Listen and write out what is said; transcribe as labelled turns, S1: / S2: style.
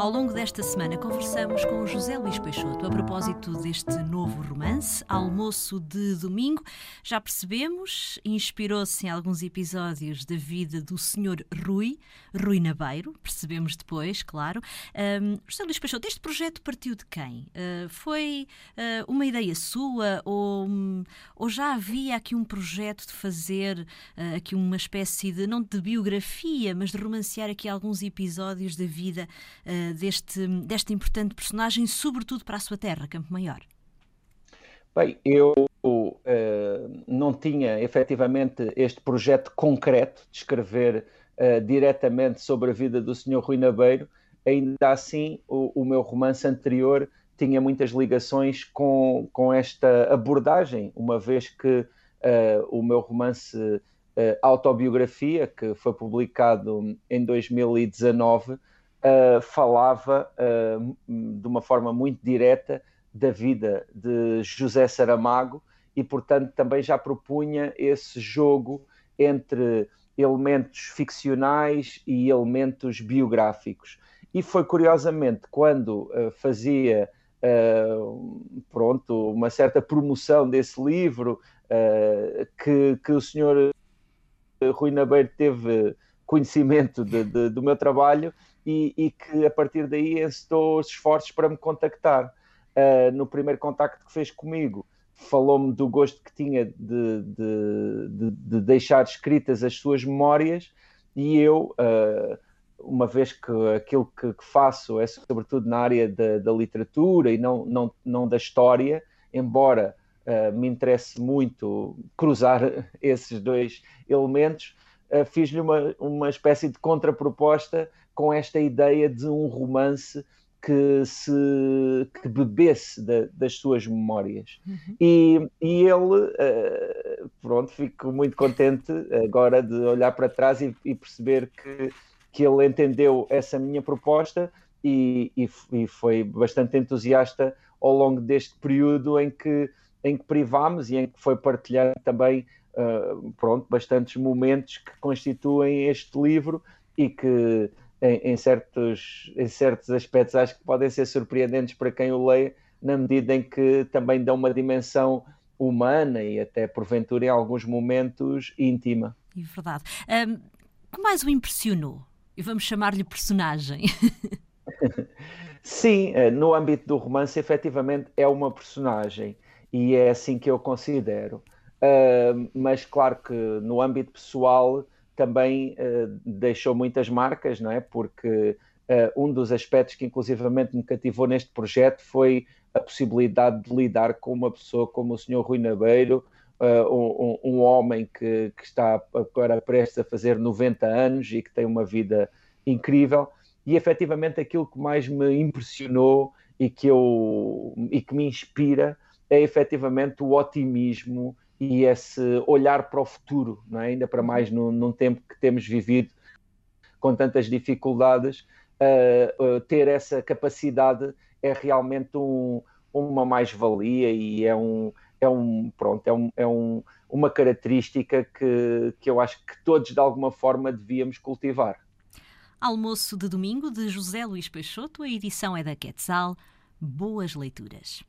S1: Ao longo desta semana conversamos com José Luís Peixoto a propósito deste novo romance, Almoço de Domingo. Já percebemos, inspirou-se em alguns episódios da vida do Sr. Rui, Rui Nabeiro, percebemos depois, claro. Um, José Luís Peixoto, este projeto partiu de quem? Uh, foi uh, uma ideia sua ou, um, ou já havia aqui um projeto de fazer uh, aqui uma espécie de, não de biografia, mas de romancear aqui alguns episódios da vida deste, desta importante personagem, sobretudo para a sua terra, Campo Maior?
S2: Bem, eu uh, não tinha efetivamente este projeto concreto de escrever uh, diretamente sobre a vida do Sr. Rui Nabeiro, ainda assim o, o, meu romance anterior tinha muitas ligações com, com esta abordagem, uma vez que uh, o meu romance autobiografia, que foi publicado em 2019, uh, falava uh, de uma forma muito direta da vida de José Saramago e, portanto, também já propunha esse jogo entre elementos ficcionais e elementos biográficos. E foi curiosamente quando uh, fazia uh, pronto, uma certa promoção desse livro uh, que, que o senhor Rui Nabeiro teve conhecimento de, de, do meu trabalho e, e, que a partir daí os esforços para me contactar. Uh, no primeiro contacto que fez comigo, falou-me do gosto que tinha de, de, de, deixar escritas as suas memórias e eu, uh, uma vez que aquilo que, que, faço é sobretudo na área da, da, literatura e não, não, não da história, embora uh, me interesse muito cruzar esses dois elementos, fiz-lhe uma, uma espécie de contraproposta com esta ideia de um romance que se que bebesse das suas memórias uhum. e, e ele uh, pronto fico muito contente agora de olhar para trás e, e, perceber que que ele entendeu essa minha proposta e, e, e, foi bastante entusiasta ao longo deste período em que em que privámos e em que foi partilhando também uh, pronto bastantes momentos que constituem este livro e que em, em, certos, em certos aspectos acho que podem ser surpreendentes para quem o leia, na medida em que também dão uma dimensão humana e até porventura em alguns momentos íntima.
S1: É verdade. Um, o que mais o impressionou? E vamos chamar-lhe personagem.
S2: Sim, eh, no âmbito do romance, efetivamente é uma personagem e é assim que eu considero. Uh, mas claro que no âmbito pessoal também uh, deixou muitas marcas, não é? Porque uh, um dos aspectos que inclusivamente me cativou neste projeto foi a possibilidade de lidar com uma pessoa como o Sr. Rui Nabeiro, um, um, homem que, que, está agora prestes a fazer 90 anos e que tem uma vida incrível. E efetivamente aquilo que mais me impressionou e que, eu, e que me inspira é efetivamente o otimismo e esse olhar para o futuro, é? ainda para mais num, num, tempo que temos vivido com tantas dificuldades, uh, uh, ter essa capacidade é realmente um, uma mais-valia e é um, é um pronto, é, um, é um, uma característica que, que eu acho que todos de alguma forma devíamos cultivar.
S1: Almoço de domingo de José Luís Peixoto, a edição é da Quetzal. Boas leituras.